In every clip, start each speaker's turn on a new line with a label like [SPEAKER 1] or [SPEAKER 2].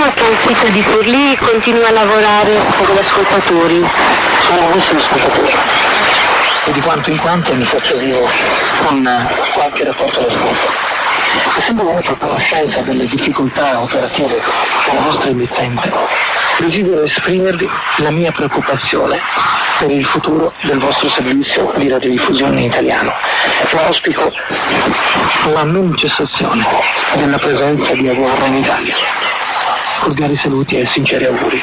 [SPEAKER 1] Sappiamo che il sito di Forlì continua a lavorare con gli ascoltatori.
[SPEAKER 2] Sono vostri ascoltatori e di quanto in quanto mi faccio vivo con qualche rapporto d'ascolto. Essendo venuto a conoscenza delle difficoltà operative della vostra emittente, desidero esprimervi la mia preoccupazione per il futuro del vostro servizio di radiodiffusione italiano e auspico la non cessazione della presenza di AWR in Italia. Cordiali saluti e sinceri auguri.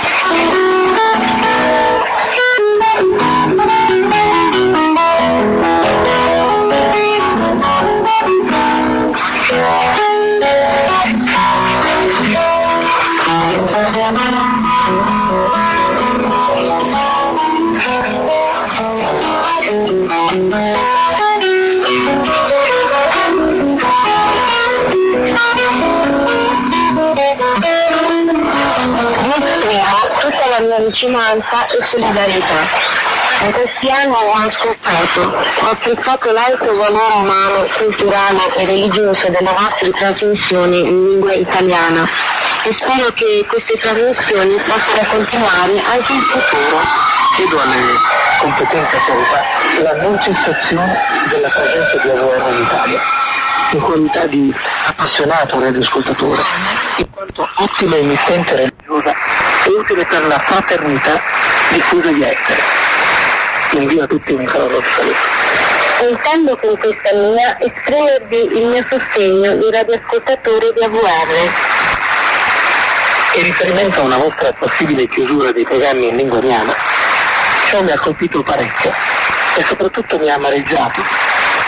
[SPEAKER 1] Vicinanza e solidarietà. In questi anni ho scoperto, ho apprezzato l'alto valore umano, culturale e religioso delle vostre trasmissioni in lingua italiana e spero che queste trasmissioni possano continuare anche in futuro.
[SPEAKER 2] Chiedo alle competenti autorità la non cessazione della presenza di AWR in Italia in qualità di appassionato radioascoltatore, in quanto ottima emittente religiosa e utile per la fraternità diffusa di essere. Invio a tutti un caloroso saluto.
[SPEAKER 1] Intendo con questa mia esprimervi il mio sostegno di radioascoltatore di AVR.
[SPEAKER 2] In riferimento a una vostra possibile chiusura dei programmi in lingua ariana, ciò mi ha colpito parecchio e soprattutto mi ha amareggiato,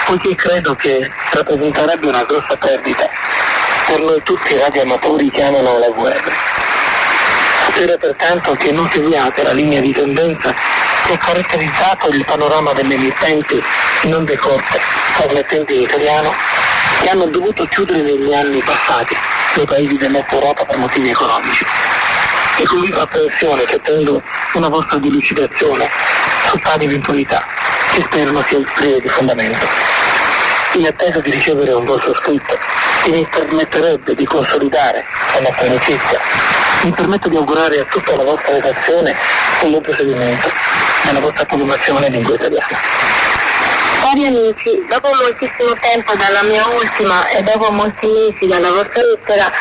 [SPEAKER 2] poiché credo che rappresenterebbe una grossa perdita per noi tutti i radioamatori che amano la VR. Spero pertanto che non seguiate la linea di tendenza che ha caratterizzato il panorama delle emittenti non decorte, trasmettenti in italiano, che hanno dovuto chiudere negli anni passati nei paesi dell'Est Europa per motivi economici. E con viva apprensione che attendo una vostra delucidazione su tali eventualità, che spero non sia prive di fondamento. In attesa di ricevere un vostro scritto che mi permetterebbe di consolidare la nostra amicizia, mi permetto di augurare a tutta la vostra redazione un buon procedimento nella vostra programmazione in lingua italiana.
[SPEAKER 1] Cari amici, dopo moltissimo tempo dalla mia ultima e dopo molti mesi dalla vostra lettera,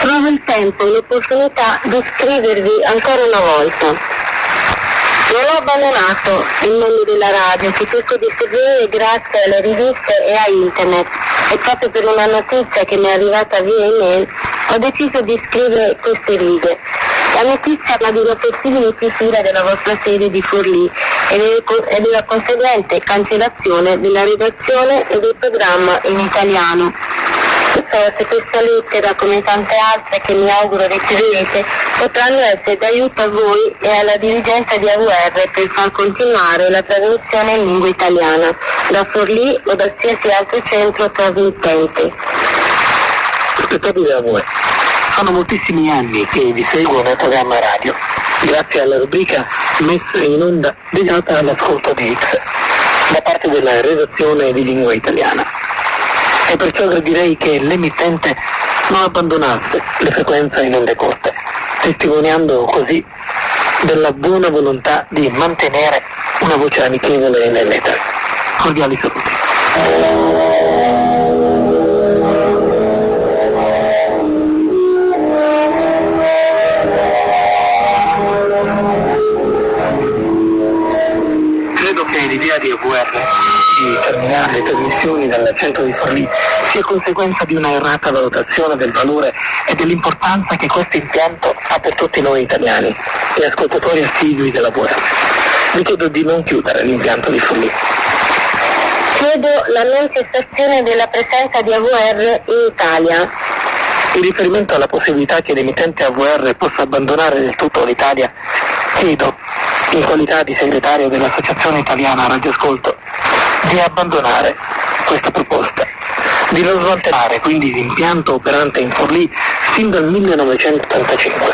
[SPEAKER 1] trovo il tempo e l'opportunità di scrivervi ancora una volta. Non ho abbandonato il mondo della radio che cerco di seguire grazie alle riviste e a internet e proprio per una notizia che mi è arrivata via email ho deciso di scrivere queste righe. La notizia parla di una possibile chiusura della vostra sede di Forlì e della conseguente cancellazione della redazione e del programma in italiano. Forse questa lettera, come tante altre che mi auguro riceverete, potranno essere d'aiuto a voi e alla dirigenza di AVR per far continuare la trasmissione in lingua italiana, da Forlì o da qualsiasi altro centro trasmittente.
[SPEAKER 2] Spettabile a voi. Sono moltissimi anni che vi seguo nel programma radio, grazie alla rubrica messa in onda dedicata all'ascolto di X, da parte della redazione di lingua italiana. E perciò direi che l'emittente non abbandonasse le frequenze in onde corte, testimoniando così della buona volontà di mantenere una voce amichevole nell'etere. Cordiali saluti. Di AVR di terminare le trasmissioni dal centro di Forlì sia conseguenza di una errata valutazione del valore e dell'importanza che questo impianto ha per tutti noi italiani e ascoltatori assidui della AVR. Vi chiedo di non chiudere l'impianto di Forlì.
[SPEAKER 1] Chiedo la non cessazione della presenza di AVR in Italia.
[SPEAKER 2] In riferimento alla possibilità che l'emittente AVR possa abbandonare del tutto l'Italia, chiedo, in qualità di segretario dell'Associazione Italiana Radioascolto, di abbandonare questa proposta, di non smantellare quindi l'impianto operante in Forlì fin dal 1985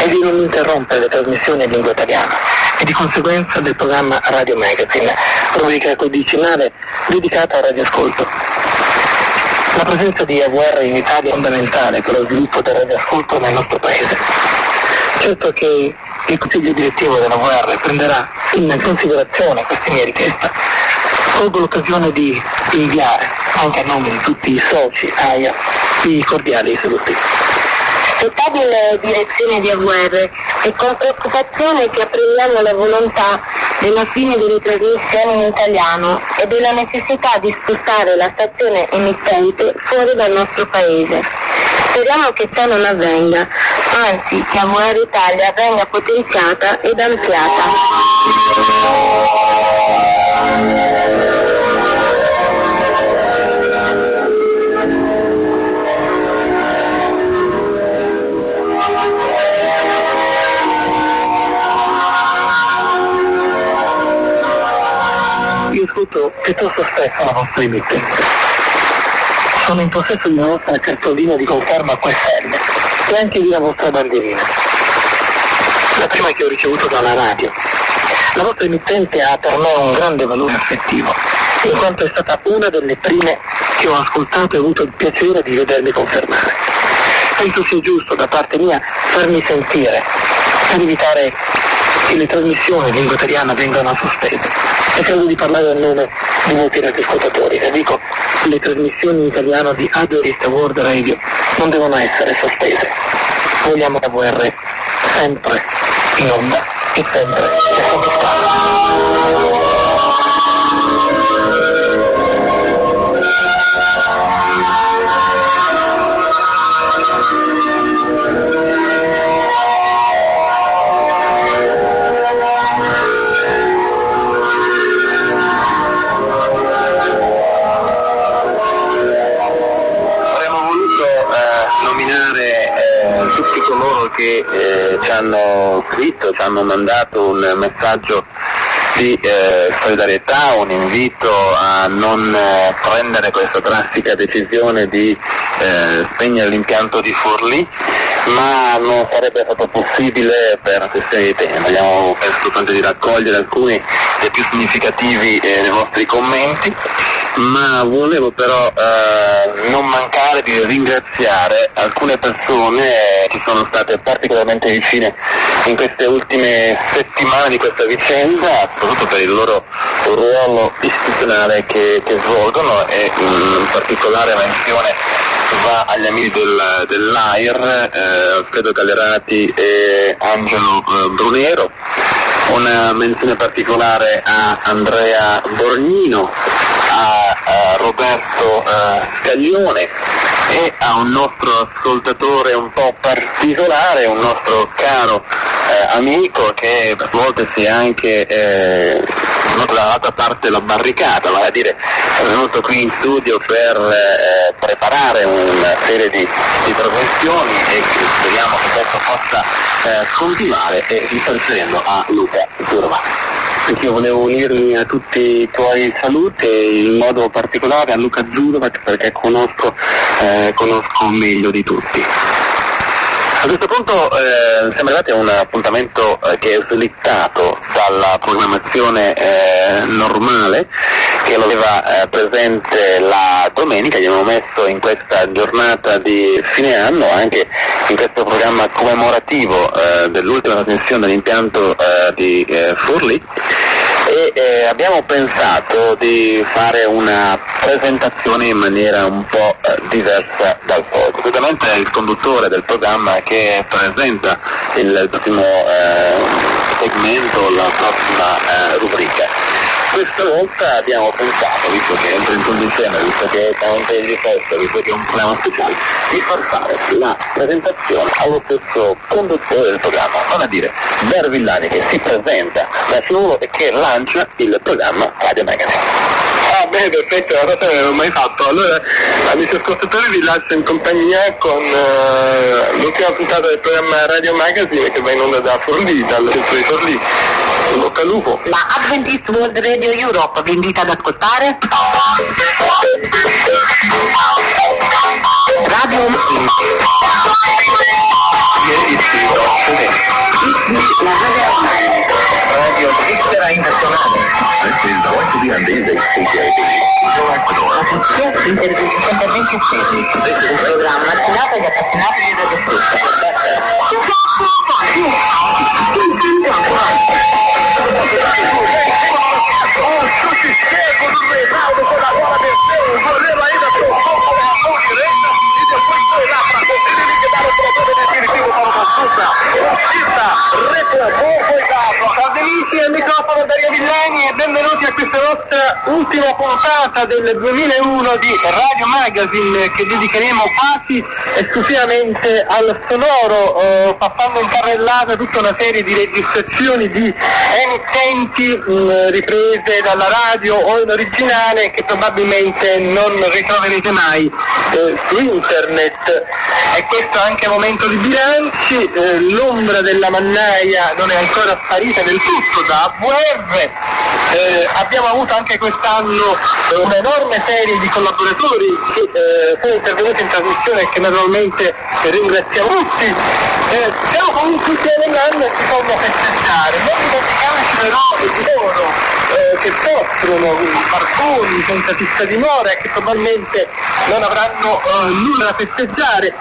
[SPEAKER 2] e di non interrompere le trasmissioni in lingua italiana e di conseguenza del programma Radio Magazine, rubrica quindicinale dedicata al radioascolto. La presenza di AVR in Italia è fondamentale per lo sviluppo del radioascolto nel nostro paese. Certo che il Consiglio direttivo della VR prenderà in considerazione queste mie richieste. Colgo l'occasione di inviare, anche a nome di tutti i soci AIA, i cordiali saluti.
[SPEAKER 1] Stabile direzione di AVR e con preoccupazione che apprendiamo la volontà della fine delle trasmissioni in italiano e della necessità di spostare la stazione emittente fuori dal nostro paese. Speriamo che ciò non avvenga, anzi che AVR Italia venga potenziata ed ampliata.
[SPEAKER 2] ascolto piuttosto spesso la vostra emittente. Sono in possesso di una vostra cartolina di conferma QFM e anche di una vostra bandierina. La prima che ho ricevuto dalla radio. La vostra emittente ha per me un grande valore affettivo, in quanto è stata una delle prime che ho ascoltato e avuto il piacere di vedermi confermare. Penso sia giusto da parte mia farmi sentire per evitare che le trasmissioni in lingua italiana vengano sospese e credo di parlare a nome molti radioascoltatori e dico le trasmissioni in italiano di Adorist World Radio non devono essere sospese. Vogliamo la VR sempre in onda e sempre
[SPEAKER 3] che eh, ci hanno scritto, ci hanno mandato un messaggio di eh, solidarietà, un invito a non eh, prendere questa drastica decisione di eh, spegnere l'impianto di Forlì, ma non sarebbe stato possibile per questioni di tempo. Abbiamo pensato di raccogliere alcuni dei più significativi eh, dei vostri commenti ma volevo però eh, non mancare di ringraziare alcune persone che sono state particolarmente vicine in queste ultime settimane di questa vicenda, soprattutto per il loro ruolo istituzionale che, che svolgono e in particolare menzione va agli amici del, dell'AIR, eh, Alfredo Gallerati e Angelo eh, Brunero, una menzione particolare a Andrea Borgnino, a, a Roberto uh, Scaglione e a un nostro ascoltatore un po' particolare, un nostro caro eh, amico che a volte si è anche eh, dall'altra parte della barricata, vale a dire è venuto qui in studio per eh, preparare serie di, di trasmissioni e speriamo che questo possa eh, continuare e mi sto riferendo a Luca Turma perché io volevo unirmi a tutti i tuoi saluti in modo particolare a Luca Zurovac perché conosco, eh, conosco meglio di tutti. A questo punto eh, siamo arrivati a un appuntamento eh, che è slittato dalla programmazione eh, normale che lo aveva eh, presente la domenica, gli abbiamo messo in questa giornata di fine anno anche in questo programma commemorativo eh, dell'ultima trasmissione dell'impianto eh, di Furli e eh, abbiamo pensato di fare una presentazione in maniera un po' eh, diversa dal solito. Solitamente è il conduttore del programma che presenta il prossimo eh, segmento, la prossima eh, rubrica. Questa volta abbiamo pensato, visto che è il 31 dicembre, visto che è Monte di Festa, visto che è un programma speciale, di far fare la presentazione allo stesso conduttore del programma, vale a dire Dar Villani che si presenta da solo e che lancia il programma Radio Magazine.
[SPEAKER 4] Ah beh, perfetto, una cosa non ho mai fatto. Allora, amici ascoltatori, vi lascio in compagnia con uh, l'ultima puntata del programma Radio Magazine che va in onda da Forlì, dal centro di Forlì. In bocca al lupo.
[SPEAKER 1] La Adventist World Radio Europe vi invita ad ascoltare Radio Radio Svizzera Internazionale.
[SPEAKER 5] This is going to be on the CJB. interventi
[SPEAKER 1] anche Federico, un programma attinato agli appassionati di Radio Frutta.
[SPEAKER 4] Puntata del 2001 di Radio Magazine che dedicheremo quasi esclusivamente al sonoro, eh, passando in carrellata tutta una serie di registrazioni di emittenti mh, riprese dalla radio o in originale che probabilmente non ritroverete mai eh, su internet. E questo anche a momento di bilanci, eh, l'ombra della mannaia non è ancora sparita del tutto da AVR, eh, abbiamo avuto anche quest'anno eh, un'enorme serie di collaboratori che eh, sono intervenuti in trasmissione che naturalmente ringraziamo tutti. Eh, siamo comunque nell'anno e si possono festeggiare, non dimentichiamoci però di loro eh, che soffrono barboni senza fissa dimora e che probabilmente non avranno eh, nulla da festeggiare.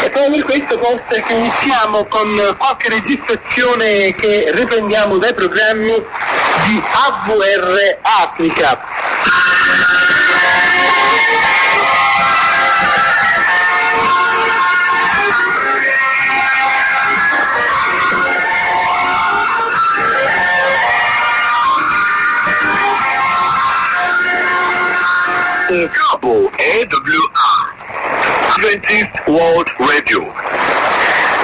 [SPEAKER 4] E proprio per questo forse che iniziamo con qualche registrazione che riprendiamo dai programmi di AVR Africa. Cabo AWR Adventist World Radio.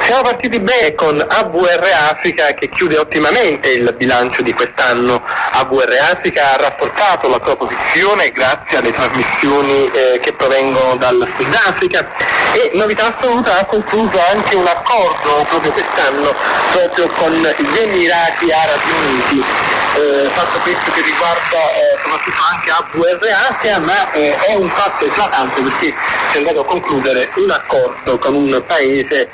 [SPEAKER 4] Siamo partiti bene con AVR Africa che chiude ottimamente il bilancio di quest'anno. AVR Africa ha rafforzato la sua posizione grazie alle trasmissioni eh, che provengono dal Sudafrica e novità assoluta ha concluso anche un accordo proprio quest'anno proprio con gli Emirati Arabi Uniti. Eh, fatto questo che riguarda eh, soprattutto anche AVR Asia, ma eh, è un fatto eclatante perché si è andato a concludere un accordo con un paese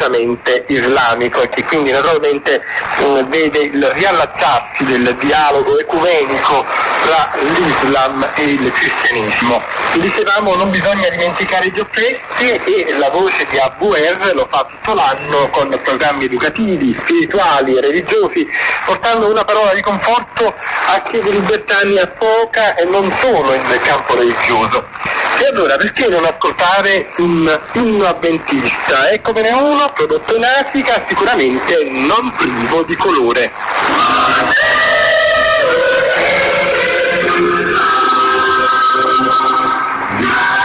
[SPEAKER 4] decisamente islamico e che quindi naturalmente eh, vede il riallacciarsi del dialogo ecumenico tra l'Islam e il cristianesimo. Dicevamo non bisogna dimenticare i giochetti e la voce di AVR lo fa tutto l'anno con programmi educativi, spirituali religiosi, portando una parola di conforto a chi di libertà ne ha poca e non solo nel campo religioso. E allora perché non ascoltare un inno avventista? Eccomene uno prodotto in Africa sicuramente non privo di colore. E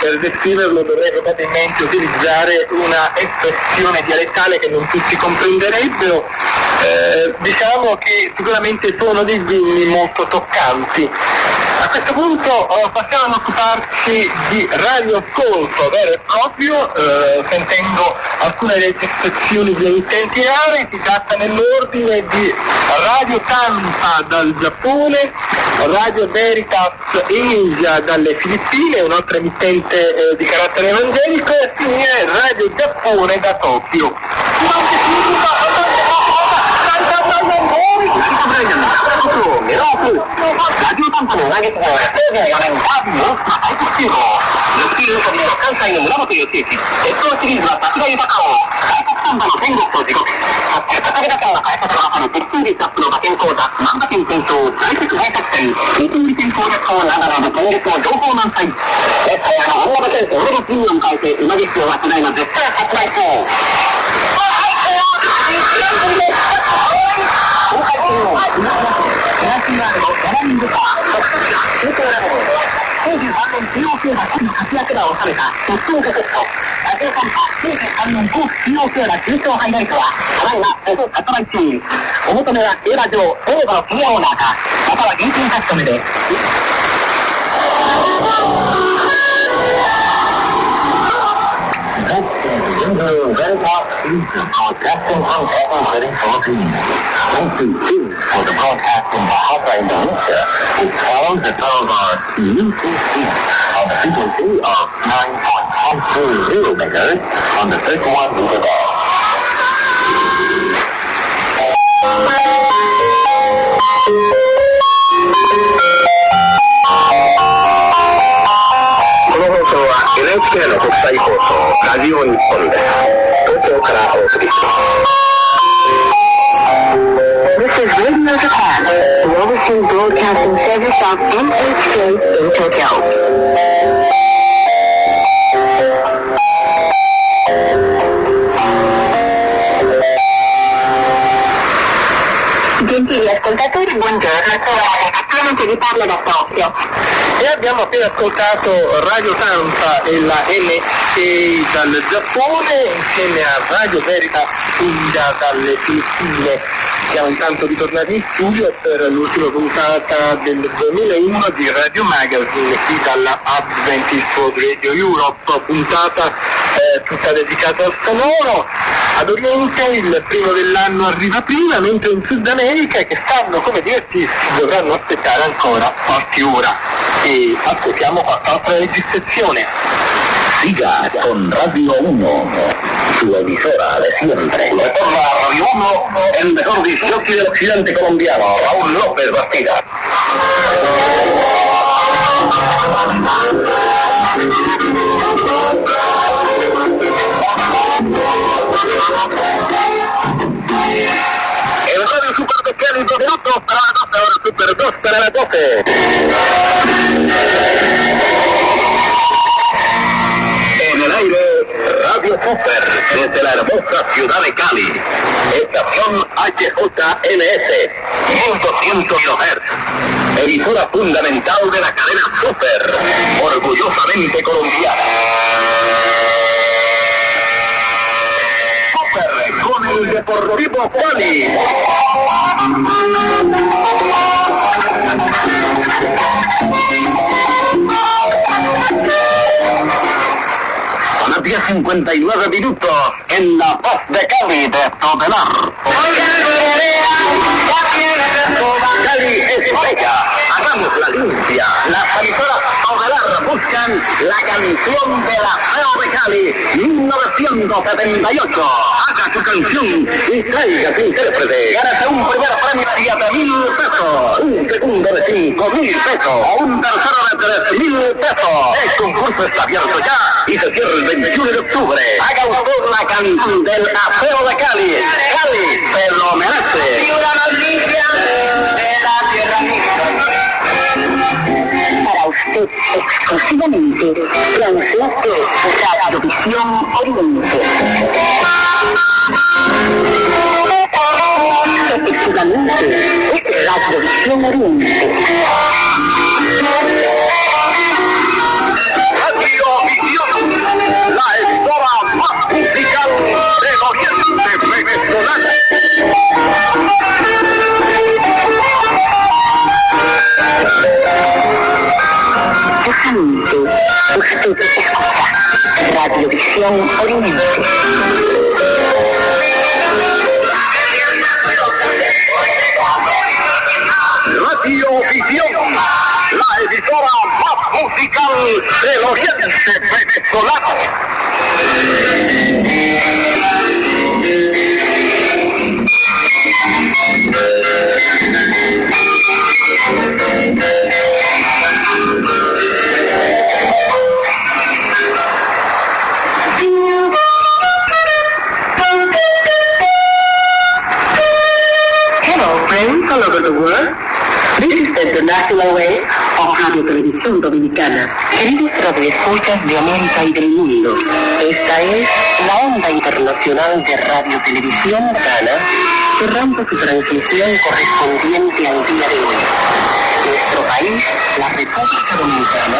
[SPEAKER 4] Per descriverlo dovrei probabilmente utilizzare una espressione dialettale che non tutti comprenderebbero. Eh, diciamo che sicuramente sono dei vinni molto toccanti. Questo punto eh, passiamo ad occuparci di radioascolto vero e proprio, eh, sentendo alcune registrazioni di emittenti aree, si tratta nell'ordine di Radio Tampa dal Giappone, Radio Veritas Asia dalle Filippine, un'altra emittente eh, di carattere evangelico, e Radio Giappone da Tokyo.
[SPEAKER 6] を、ラジオ担当のうなぎ子が1904年バービーモン対決中号、ルッキーゆかりの関西の村本義行、鉄道シリーズは桜豊かを、開発サンバの天国と地獄、て高田さん開発バカの鉄筋リスアップの馬券講座、万馬券検証、在籍外作戦、二通り戦攻略法ながらの、今月を情報満載。絶対あの、大馬券と俺のピンを迎えて、うなぎ子を忘れの絶対発売中。躍馬を収めた特訓ャケット、ラジオカンパ9.3年コー中央クー中小ハイライトは、ただいまほぼ発売中。お求めは競馬場、東馬のプリアオーナーか、または現金発スタムで。
[SPEAKER 5] Broadcasting from Heaven City, Philippines. Thank you, too, for the broadcast in Bahasa, Indonesia,
[SPEAKER 3] which follows the Taravar
[SPEAKER 5] UTC
[SPEAKER 3] on
[SPEAKER 5] the
[SPEAKER 3] frequency of 9.120 megahertz on the 31 meter band. NHK の国際放送ラジオ日本
[SPEAKER 1] of NHK in Tokyo. Gentili ascoltatori, buongiorno, vi parlo da Tokyo.
[SPEAKER 4] E abbiamo appena ascoltato Radio Tampa e la NHK dal Giappone insieme a Radio Verita India dalle Filippine. Siamo intanto ritornati in studio per l'ultima puntata del 2001 di Radio Magazine qui dalla Adventist World Radio Europe, puntata eh, tutta dedicata al sonoro. Ad Oriente il primo dell'anno arriva prima, mentre in Sud America che stanno come divertirsi dovranno aspettare ancora qualche ora. E ascoltiamo qualche altra registrazione.
[SPEAKER 5] Siga con Radio 1, su emisora de siempre. A Radio 1 el mejor disjockey del occidente colombiano, Raúl López Bastida. De Kelly, dos minutos para la 12, ahora Super 2 para las 12. En el aire, Radio Super, desde la hermosa ciudad de Cali. Estación HJNS, 1200 kHz. Emisora fundamental de la cadena Super, orgullosamente colombiana. Super con el Deportivo Cali. 59 minutos en la paz de Cali de Totelar. Toda Cali es bella, hagamos la limpia, las emisoras Buscan la canción de la Feo de Cali, 1978. Haga su canción y traiga su intérprete. Gánate un primer premio de 7 mil pesos, un segundo de 5 mil pesos, o un tercero de 3 mil pesos. El concurso está abierto ya y se cierra el 21 de octubre. Haga usted la canción del Aseo de Cali. Cali se lo merece.
[SPEAKER 6] exclusivamente Translastor Radio Visión Oriente.
[SPEAKER 7] Internacional de Radio Televisión Dominicana, cerrando su transmisión correspondiente al día de hoy. Nuestro país, la República Dominicana,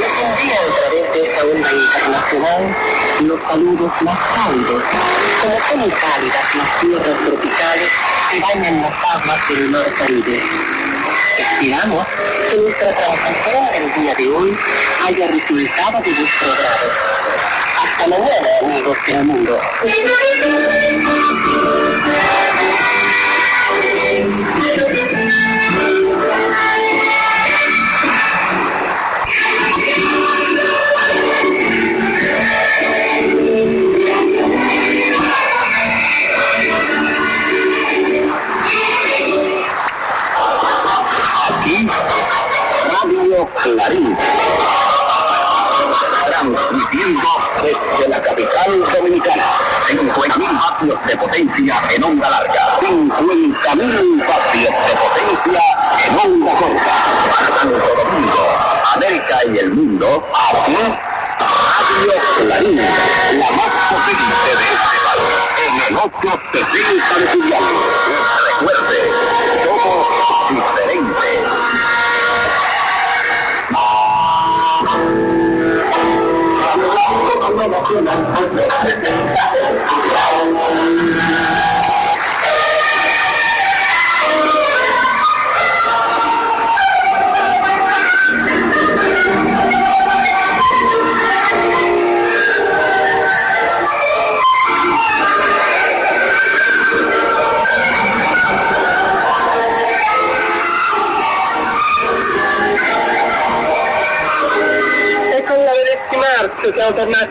[SPEAKER 7] les envía a través de esta onda internacional los saludos más cálidos, como son cálidas las tierras tropicales que bañan las aguas del mar Caribe. Esperamos que nuestra transmisión del día de hoy haya resultado de vuestro agrado. Hasta mañana, amigos mundo.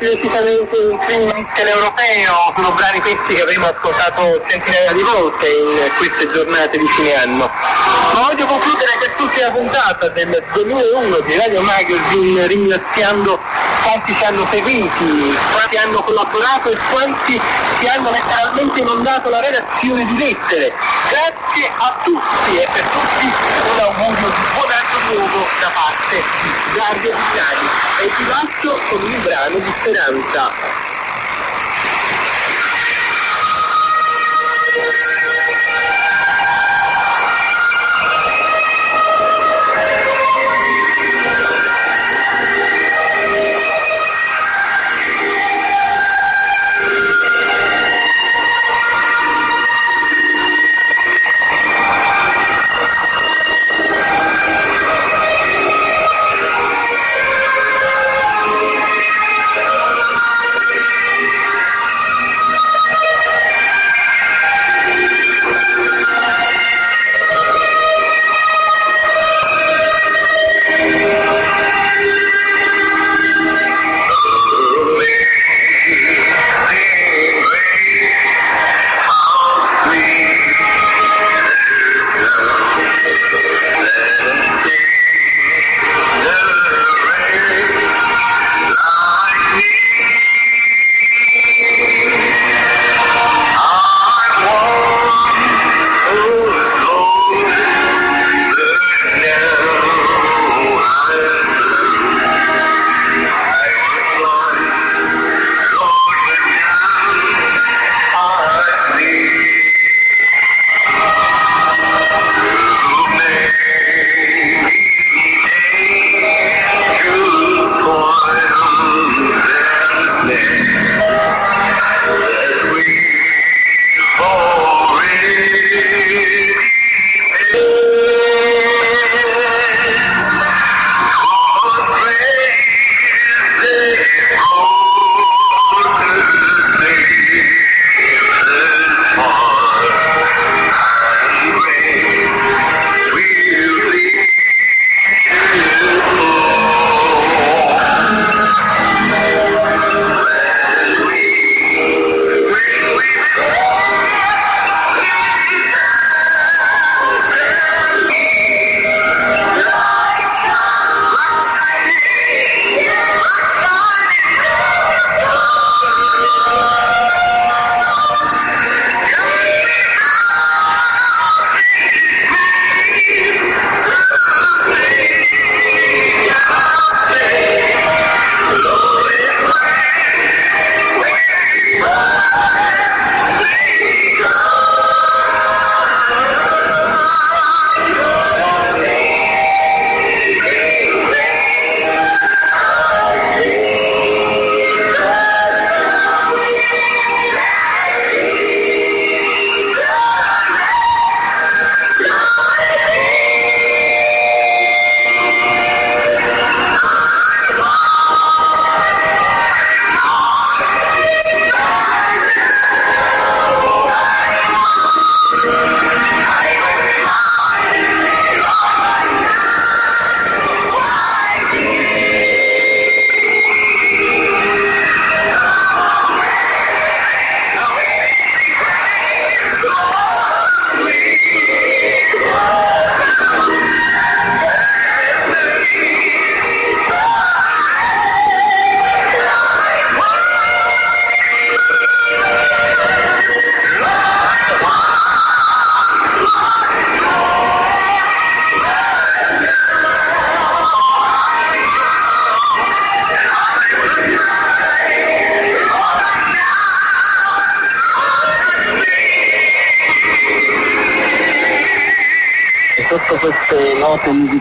[SPEAKER 4] Decisamente in clima europeo, sono brani questi che avremo ascoltato centinaia di volte in queste giornate di fine anno. Ma voglio concludere quest'ultima puntata del 2001 di Radio Magazine ringraziando quanti ci hanno seguiti, quanti hanno collaborato e quanti ci hanno letteralmente inondato la redazione di lettere. Grazie a tutti e per tutti un augurio di buon anno nuovo parte di Dario Vignani e ti lascio con un brano di speranza.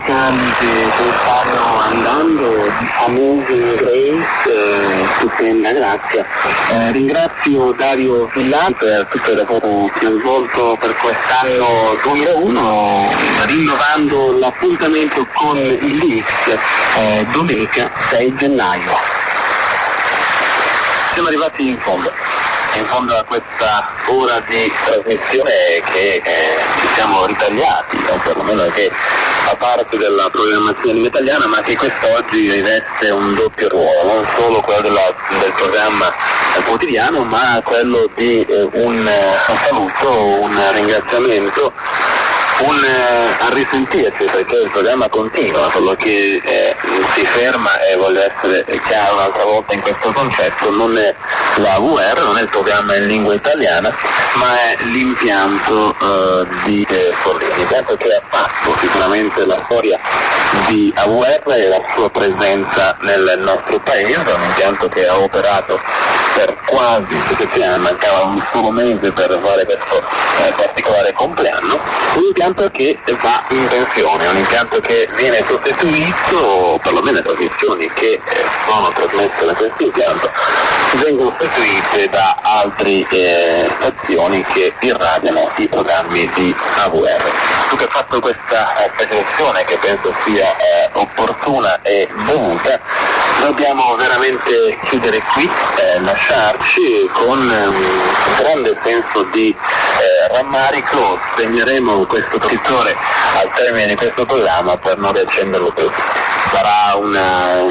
[SPEAKER 3] Musicali che, stanno andando, famose Grace, eh, stupenda, grazie. Eh, ringrazio Dario Villani per tutte le foto che ha svolto per quest'anno 2001, rinnovando l'appuntamento con il Lix eh, domenica 6 gennaio. Siamo arrivati in fondo in fondo a questa ora di trasmissione che eh, ci siamo ritagliati, o perlomeno che fa parte della programmazione italiana, ma che quest'oggi riveste un doppio ruolo, non solo quello della, del programma quotidiano, ma quello di eh, un, un saluto, un ringraziamento un eh, a perché il programma continua, solo che eh, si ferma e voglio essere chiaro un'altra volta in questo concetto, non è la VR, non è il programma in lingua italiana, ma è l'impianto eh, di eh, Forlini, l'impianto che ha fatto sicuramente la storia di AVR e la sua presenza nel nostro paese, un impianto che ha operato per quasi sette anni, mancava un solo mese per fare questo eh, particolare compleanno, un impianto che va in pensione, un impianto che viene sostituito, perlomeno le trasmissioni che eh, sono trasmesse da questo impianto, vengono sostituite da altre eh, stazioni che irradiano i programmi di AVR. Tu che hai fatto questa eh, presentazione che penso sia eh, opportuna e dovuta, dobbiamo veramente chiudere qui, eh, lasciarci con un grande senso di eh, rammarico, segneremo questo scrittore al termine di questo programma per non riaccenderlo più. Sarà una,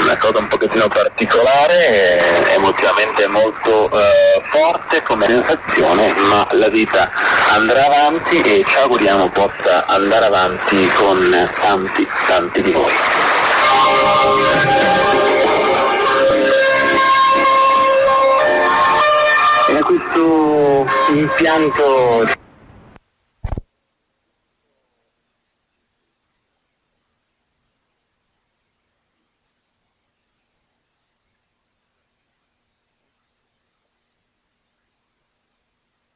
[SPEAKER 3] una cosa un pochettino particolare, eh, emotivamente molto eh, forte come sensazione, ma la vita andrà avanti e ci auguriamo possa andare avanti con tanti, tanti di voi. E a questo impianto